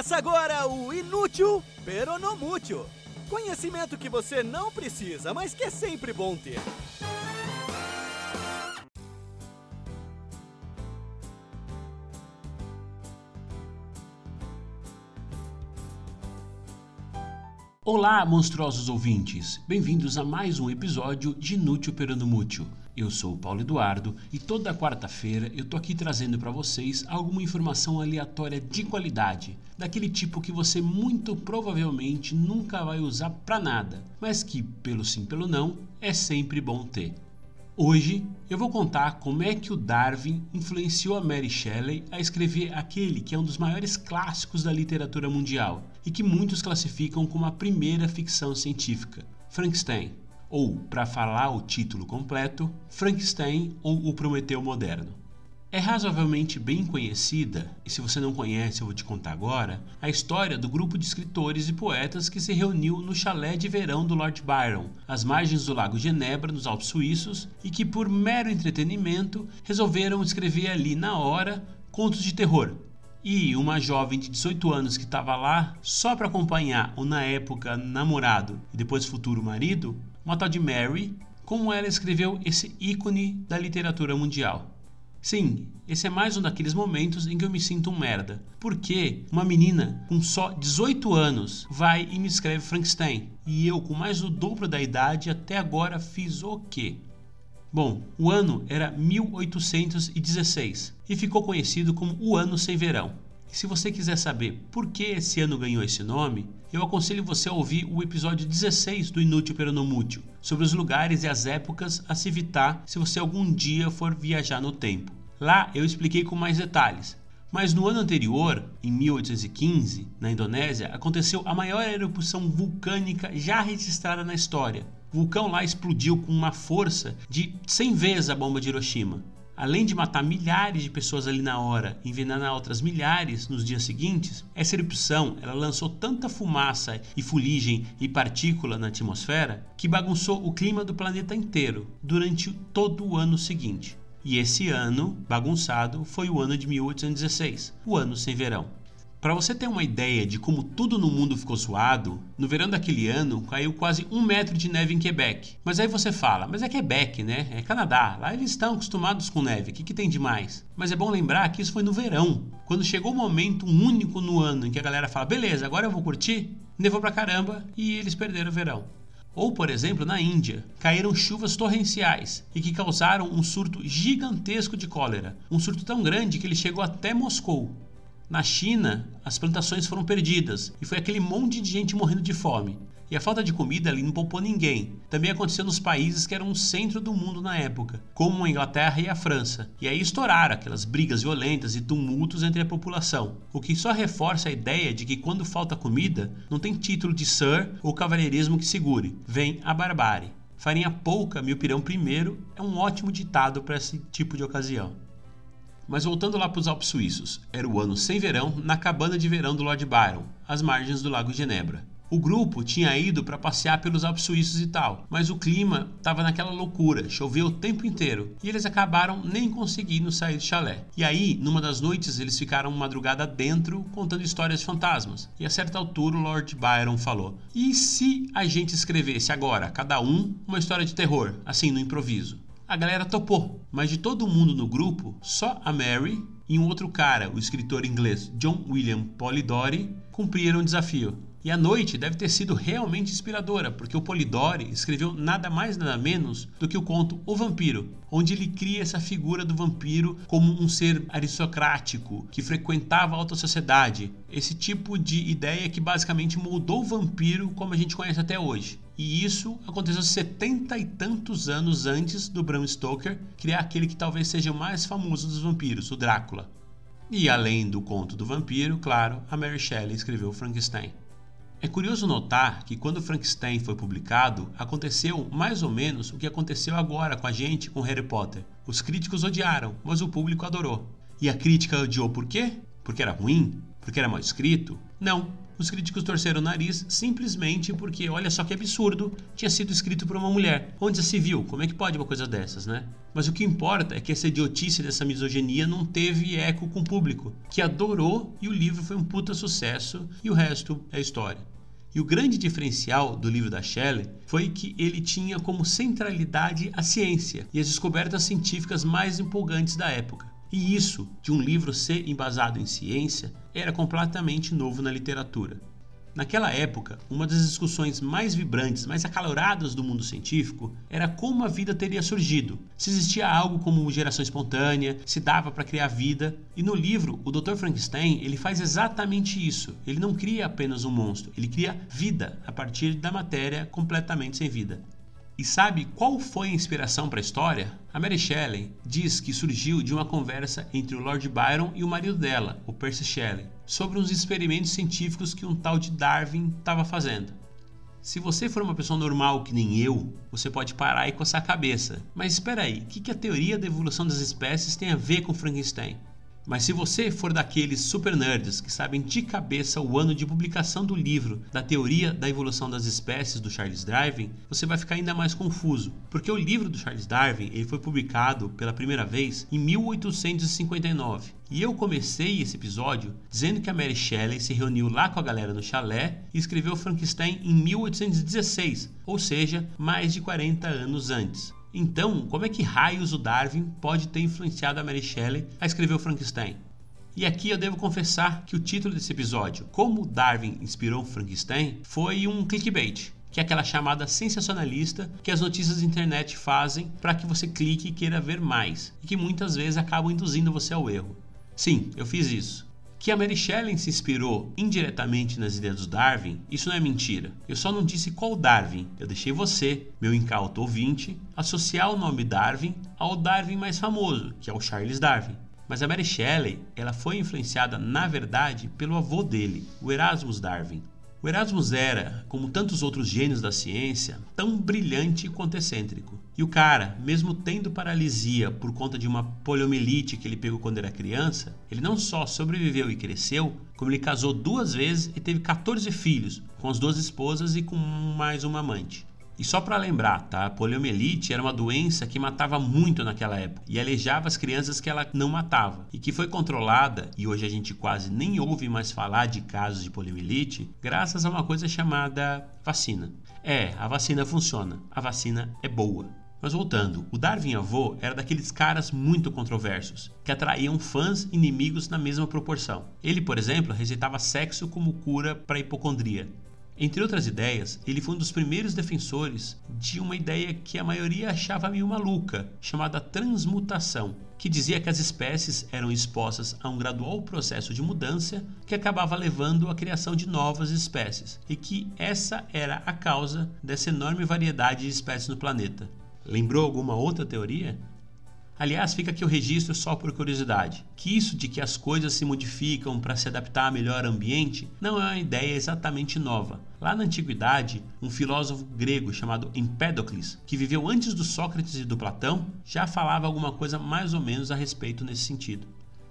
Começa agora o Inútil Peronomútil. Conhecimento que você não precisa, mas que é sempre bom ter. Olá, monstruosos ouvintes! Bem-vindos a mais um episódio de Inútil Peronomútil. Eu sou o Paulo Eduardo e toda quarta-feira eu tô aqui trazendo para vocês alguma informação aleatória de qualidade, daquele tipo que você muito provavelmente nunca vai usar para nada, mas que, pelo sim pelo não, é sempre bom ter. Hoje eu vou contar como é que o Darwin influenciou a Mary Shelley a escrever aquele que é um dos maiores clássicos da literatura mundial e que muitos classificam como a primeira ficção científica, Frankenstein, ou, para falar o título completo, Frankenstein ou o Prometeu Moderno. É razoavelmente bem conhecida, e se você não conhece eu vou te contar agora, a história do grupo de escritores e poetas que se reuniu no chalé de verão do Lord Byron, às margens do Lago Genebra, nos Alpes Suíços, e que por mero entretenimento resolveram escrever ali na hora contos de terror. E uma jovem de 18 anos que estava lá só para acompanhar o na época namorado e depois futuro marido, uma tal de Mary, como ela escreveu esse ícone da literatura mundial. Sim, esse é mais um daqueles momentos em que eu me sinto um merda. Porque uma menina com só 18 anos vai e me escreve Frankenstein. E eu, com mais do dobro da idade, até agora fiz o quê? Bom, o ano era 1816 e ficou conhecido como o Ano Sem Verão. Se você quiser saber por que esse ano ganhou esse nome, eu aconselho você a ouvir o episódio 16 do Inútil Peronomútil, sobre os lugares e as épocas a se evitar se você algum dia for viajar no tempo. Lá eu expliquei com mais detalhes. Mas no ano anterior, em 1815, na Indonésia, aconteceu a maior erupção vulcânica já registrada na história. O vulcão lá explodiu com uma força de 100 vezes a bomba de Hiroshima além de matar milhares de pessoas ali na hora e envenenar outras milhares nos dias seguintes, essa erupção ela lançou tanta fumaça e fuligem e partícula na atmosfera que bagunçou o clima do planeta inteiro durante todo o ano seguinte. E esse ano bagunçado foi o ano de 1816, o ano sem verão. Para você ter uma ideia de como tudo no mundo ficou suado, no verão daquele ano caiu quase um metro de neve em Quebec. Mas aí você fala, mas é Quebec, né? É Canadá. Lá eles estão acostumados com neve. O que, que tem de mais? Mas é bom lembrar que isso foi no verão. Quando chegou o momento único no ano em que a galera fala, beleza, agora eu vou curtir, nevou pra caramba e eles perderam o verão. Ou, por exemplo, na Índia, caíram chuvas torrenciais e que causaram um surto gigantesco de cólera. Um surto tão grande que ele chegou até Moscou. Na China, as plantações foram perdidas e foi aquele monte de gente morrendo de fome. E a falta de comida ali não poupou ninguém. Também aconteceu nos países que eram o centro do mundo na época, como a Inglaterra e a França. E aí estouraram aquelas brigas violentas e tumultos entre a população, o que só reforça a ideia de que quando falta comida, não tem título de Sir ou cavalheirismo que segure, vem a barbárie. Farinha pouca, mil pirão primeiro é um ótimo ditado para esse tipo de ocasião. Mas voltando lá para os Alpes Suíços, era o ano sem verão na cabana de verão do Lord Byron, às margens do Lago Genebra. O grupo tinha ido para passear pelos Alpes Suíços e tal, mas o clima estava naquela loucura, choveu o tempo inteiro e eles acabaram nem conseguindo sair do chalé. E aí, numa das noites, eles ficaram madrugada dentro contando histórias de fantasmas. E a certa altura, o Lord Byron falou: E se a gente escrevesse agora, cada um, uma história de terror, assim no improviso? A galera topou, mas de todo mundo no grupo, só a Mary e um outro cara, o escritor inglês John William Polidori, cumpriram o desafio. E a noite deve ter sido realmente inspiradora, porque o Polidori escreveu nada mais nada menos do que o conto O Vampiro, onde ele cria essa figura do vampiro como um ser aristocrático que frequentava a alta sociedade. Esse tipo de ideia que basicamente moldou o vampiro como a gente conhece até hoje. E isso aconteceu setenta e tantos anos antes do Bram Stoker criar aquele que talvez seja o mais famoso dos vampiros, o Drácula. E além do conto do vampiro, claro, a Mary Shelley escreveu Frankenstein. É curioso notar que quando Frankenstein foi publicado, aconteceu mais ou menos o que aconteceu agora com a gente com Harry Potter. Os críticos odiaram, mas o público adorou. E a crítica odiou por quê? Porque era ruim? Porque era mal escrito? Não. Os críticos torceram o nariz simplesmente porque, olha só que absurdo, tinha sido escrito por uma mulher. Onde já se viu? Como é que pode uma coisa dessas, né? Mas o que importa é que essa idiotice dessa misoginia não teve eco com o público, que adorou e o livro foi um puta sucesso e o resto é história. E o grande diferencial do livro da Shelley foi que ele tinha como centralidade a ciência e as descobertas científicas mais empolgantes da época. E isso, de um livro ser embasado em ciência, era completamente novo na literatura. Naquela época, uma das discussões mais vibrantes, mais acaloradas do mundo científico era como a vida teria surgido, se existia algo como geração espontânea, se dava para criar vida. E no livro, o Dr. Frankenstein ele faz exatamente isso. Ele não cria apenas um monstro, ele cria vida a partir da matéria completamente sem vida. E sabe qual foi a inspiração para a história? A Mary Shelley diz que surgiu de uma conversa entre o Lord Byron e o marido dela, o Percy Shelley, sobre uns experimentos científicos que um tal de Darwin estava fazendo. Se você for uma pessoa normal que nem eu, você pode parar e coçar a cabeça. Mas espera aí, o que, que a teoria da evolução das espécies tem a ver com Frankenstein? Mas se você for daqueles super nerds que sabem de cabeça o ano de publicação do livro da teoria da evolução das espécies do Charles Darwin, você vai ficar ainda mais confuso, porque o livro do Charles Darwin ele foi publicado pela primeira vez em 1859. E eu comecei esse episódio dizendo que a Mary Shelley se reuniu lá com a galera no chalé e escreveu Frankenstein em 1816, ou seja, mais de 40 anos antes. Então, como é que raios o Darwin pode ter influenciado a Mary Shelley a escrever o Frankenstein? E aqui eu devo confessar que o título desse episódio, Como Darwin inspirou Frankenstein, foi um clickbait, que é aquela chamada sensacionalista que as notícias da internet fazem para que você clique e queira ver mais, e que muitas vezes acabam induzindo você ao erro. Sim, eu fiz isso. Que a Mary Shelley se inspirou indiretamente nas ideias do Darwin, isso não é mentira. Eu só não disse qual Darwin. Eu deixei você, meu incauto ouvinte, associar o nome Darwin ao Darwin mais famoso, que é o Charles Darwin. Mas a Mary Shelley, ela foi influenciada, na verdade, pelo avô dele, o Erasmus Darwin. O Erasmus era, como tantos outros gênios da ciência, tão brilhante quanto excêntrico. E o cara, mesmo tendo paralisia por conta de uma poliomielite que ele pegou quando era criança, ele não só sobreviveu e cresceu, como ele casou duas vezes e teve 14 filhos, com as duas esposas e com mais uma amante. E só para lembrar, tá? A poliomielite era uma doença que matava muito naquela época e aleijava as crianças que ela não matava e que foi controlada e hoje a gente quase nem ouve mais falar de casos de poliomielite graças a uma coisa chamada vacina. É, a vacina funciona. A vacina é boa. Mas voltando, o Darwin avô era daqueles caras muito controversos, que atraíam fãs e inimigos na mesma proporção. Ele, por exemplo, receitava sexo como cura para hipocondria. Entre outras ideias, ele foi um dos primeiros defensores de uma ideia que a maioria achava meio maluca, chamada transmutação, que dizia que as espécies eram expostas a um gradual processo de mudança que acabava levando à criação de novas espécies, e que essa era a causa dessa enorme variedade de espécies no planeta. Lembrou alguma outra teoria? Aliás, fica aqui o registro só por curiosidade, que isso de que as coisas se modificam para se adaptar a melhor ambiente não é uma ideia exatamente nova. Lá na antiguidade, um filósofo grego chamado Empédocles, que viveu antes do Sócrates e do Platão, já falava alguma coisa mais ou menos a respeito nesse sentido.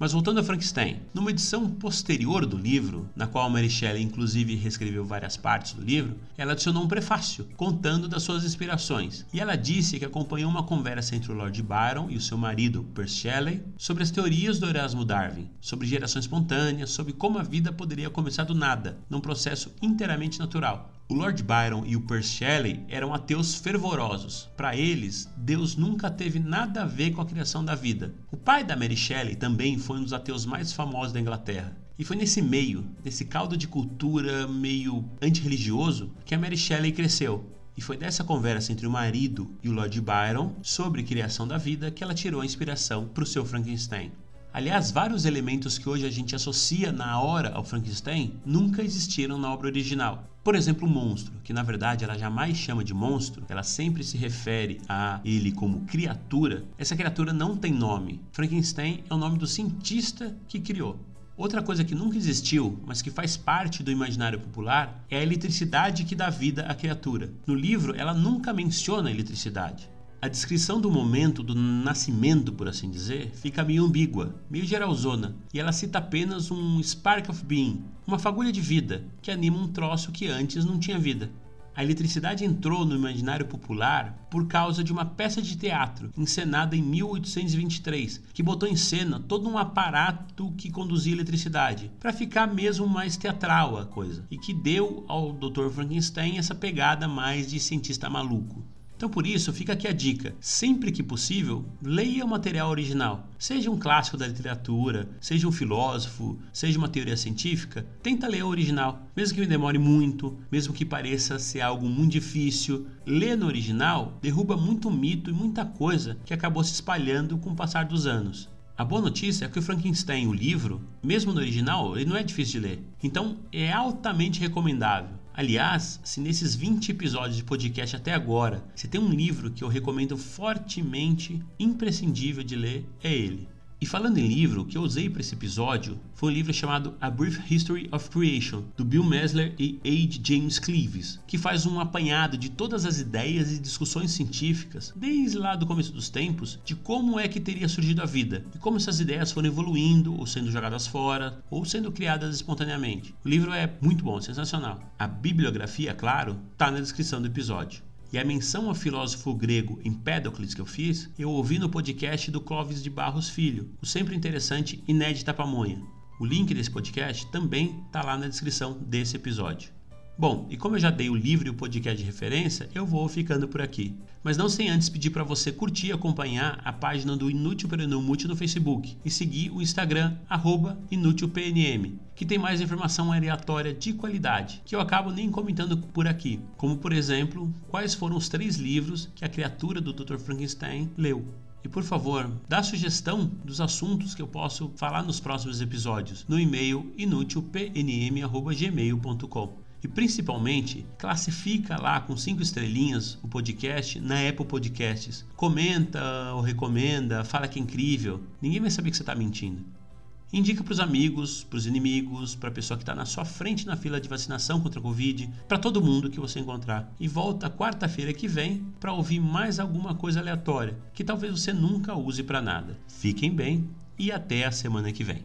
Mas voltando a Frankenstein, numa edição posterior do livro, na qual Mary Shelley inclusive reescreveu várias partes do livro, ela adicionou um prefácio contando das suas inspirações. E ela disse que acompanhou uma conversa entre o Lord Byron e o seu marido, Percy Shelley, sobre as teorias do Erasmo Darwin, sobre geração espontânea, sobre como a vida poderia começar do nada, num processo inteiramente natural, o Lord Byron e o Percy Shelley eram ateus fervorosos. Para eles, Deus nunca teve nada a ver com a criação da vida. O pai da Mary Shelley também foi um dos ateus mais famosos da Inglaterra. E foi nesse meio, nesse caldo de cultura meio antirreligioso, que a Mary Shelley cresceu. E foi dessa conversa entre o marido e o Lord Byron sobre criação da vida que ela tirou a inspiração para o seu Frankenstein. Aliás, vários elementos que hoje a gente associa na hora ao Frankenstein nunca existiram na obra original. Por exemplo, o monstro, que na verdade ela jamais chama de monstro, ela sempre se refere a ele como criatura. Essa criatura não tem nome. Frankenstein é o nome do cientista que criou. Outra coisa que nunca existiu, mas que faz parte do imaginário popular, é a eletricidade que dá vida à criatura. No livro, ela nunca menciona a eletricidade. A descrição do momento do nascimento, por assim dizer, fica meio ambígua, meio geralzona, e ela cita apenas um spark of being, uma fagulha de vida, que anima um troço que antes não tinha vida. A eletricidade entrou no imaginário popular por causa de uma peça de teatro encenada em 1823, que botou em cena todo um aparato que conduzia eletricidade, para ficar mesmo mais teatral a coisa, e que deu ao Dr. Frankenstein essa pegada mais de cientista maluco. Então, por isso, fica aqui a dica: sempre que possível, leia o material original. Seja um clássico da literatura, seja um filósofo, seja uma teoria científica, tenta ler o original. Mesmo que me demore muito, mesmo que pareça ser algo muito difícil, ler no original derruba muito mito e muita coisa que acabou se espalhando com o passar dos anos. A boa notícia é que o Frankenstein, o livro, mesmo no original, ele não é difícil de ler. Então, é altamente recomendável. Aliás, se nesses 20 episódios de podcast até agora, você tem um livro que eu recomendo fortemente, imprescindível de ler, é ele. E falando em livro, o que eu usei para esse episódio foi um livro chamado A Brief History of Creation, do Bill Mesler e H. James Cleaves, que faz um apanhado de todas as ideias e discussões científicas, desde lá do começo dos tempos, de como é que teria surgido a vida e como essas ideias foram evoluindo ou sendo jogadas fora ou sendo criadas espontaneamente. O livro é muito bom, sensacional. A bibliografia, claro, está na descrição do episódio. E a menção ao filósofo grego Empédocles que eu fiz, eu ouvi no podcast do Clóvis de Barros Filho, o sempre interessante Inédita Pamonha. O link desse podcast também está lá na descrição desse episódio. Bom, e como eu já dei o livro e o podcast de referência, eu vou ficando por aqui. Mas não sem antes pedir para você curtir e acompanhar a página do Inútil Mútil no Facebook e seguir o Instagram, InútilPNM, que tem mais informação aleatória de qualidade, que eu acabo nem comentando por aqui, como por exemplo, quais foram os três livros que a criatura do Dr. Frankenstein leu. E por favor, dá sugestão dos assuntos que eu posso falar nos próximos episódios no e-mail inútilpnm.gmail.com. E principalmente, classifica lá com cinco estrelinhas o podcast na Apple Podcasts. Comenta ou recomenda, fala que é incrível. Ninguém vai saber que você está mentindo. Indica para os amigos, para os inimigos, para a pessoa que está na sua frente na fila de vacinação contra a Covid, para todo mundo que você encontrar. E volta quarta-feira que vem para ouvir mais alguma coisa aleatória que talvez você nunca use para nada. Fiquem bem e até a semana que vem.